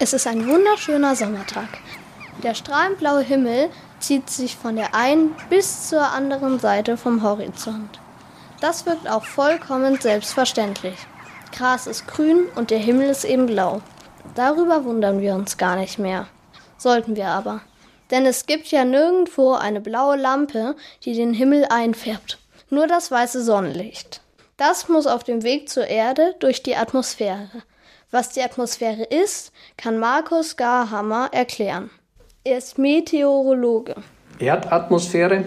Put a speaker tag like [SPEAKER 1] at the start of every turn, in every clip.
[SPEAKER 1] Es ist ein wunderschöner Sommertag. Der strahlend blaue Himmel zieht sich von der einen bis zur anderen Seite vom Horizont. Das wirkt auch vollkommen selbstverständlich. Gras ist grün und der Himmel ist eben blau. Darüber wundern wir uns gar nicht mehr. Sollten wir aber. Denn es gibt ja nirgendwo eine blaue Lampe, die den Himmel einfärbt. Nur das weiße Sonnenlicht. Das muss auf dem Weg zur Erde durch die Atmosphäre. Was die Atmosphäre ist, kann Markus Garhammer erklären. Er ist Meteorologe.
[SPEAKER 2] Erdatmosphäre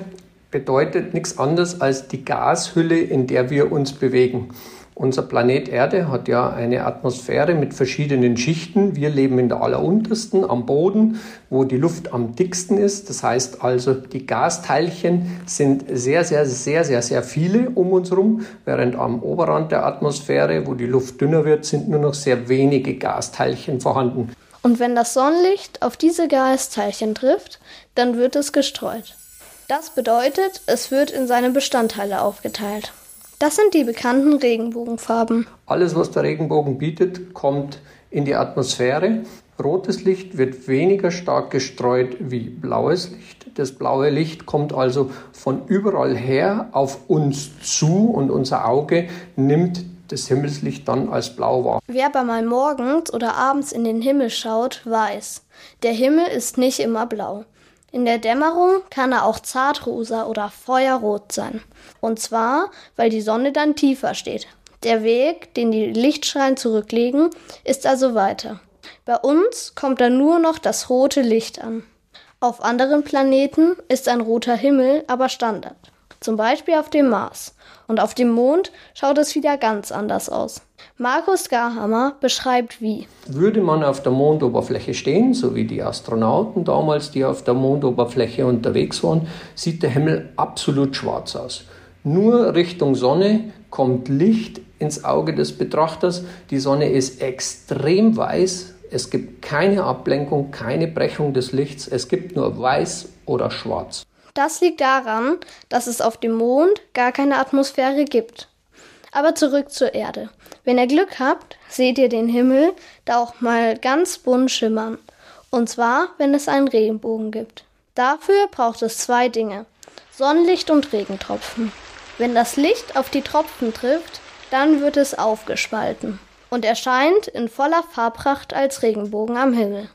[SPEAKER 2] bedeutet nichts anderes als die Gashülle, in der wir uns bewegen. Unser Planet Erde hat ja eine Atmosphäre mit verschiedenen Schichten. Wir leben in der alleruntersten, am Boden, wo die Luft am dicksten ist. Das heißt also, die Gasteilchen sind sehr, sehr, sehr, sehr, sehr viele um uns herum, während am Oberrand der Atmosphäre, wo die Luft dünner wird, sind nur noch sehr wenige Gasteilchen vorhanden.
[SPEAKER 1] Und wenn das Sonnenlicht auf diese Gasteilchen trifft, dann wird es gestreut. Das bedeutet, es wird in seine Bestandteile aufgeteilt. Das sind die bekannten Regenbogenfarben.
[SPEAKER 2] Alles, was der Regenbogen bietet, kommt in die Atmosphäre. Rotes Licht wird weniger stark gestreut wie blaues Licht. Das blaue Licht kommt also von überall her auf uns zu und unser Auge nimmt das Himmelslicht dann als blau wahr.
[SPEAKER 1] Wer aber mal morgens oder abends in den Himmel schaut, weiß, der Himmel ist nicht immer blau. In der Dämmerung kann er auch zartrosa oder feuerrot sein. Und zwar, weil die Sonne dann tiefer steht. Der Weg, den die Lichtstrahlen zurücklegen, ist also weiter. Bei uns kommt dann nur noch das rote Licht an. Auf anderen Planeten ist ein roter Himmel aber Standard. Zum Beispiel auf dem Mars. Und auf dem Mond schaut es wieder ganz anders aus. Markus Garhammer beschreibt wie.
[SPEAKER 2] Würde man auf der Mondoberfläche stehen, so wie die Astronauten damals, die auf der Mondoberfläche unterwegs waren, sieht der Himmel absolut schwarz aus. Nur Richtung Sonne kommt Licht ins Auge des Betrachters. Die Sonne ist extrem weiß. Es gibt keine Ablenkung, keine Brechung des Lichts. Es gibt nur weiß oder schwarz.
[SPEAKER 1] Das liegt daran, dass es auf dem Mond gar keine Atmosphäre gibt. Aber zurück zur Erde. Wenn ihr Glück habt, seht ihr den Himmel da auch mal ganz bunt schimmern. Und zwar, wenn es einen Regenbogen gibt. Dafür braucht es zwei Dinge. Sonnenlicht und Regentropfen. Wenn das Licht auf die Tropfen trifft, dann wird es aufgespalten und erscheint in voller Farbpracht als Regenbogen am Himmel.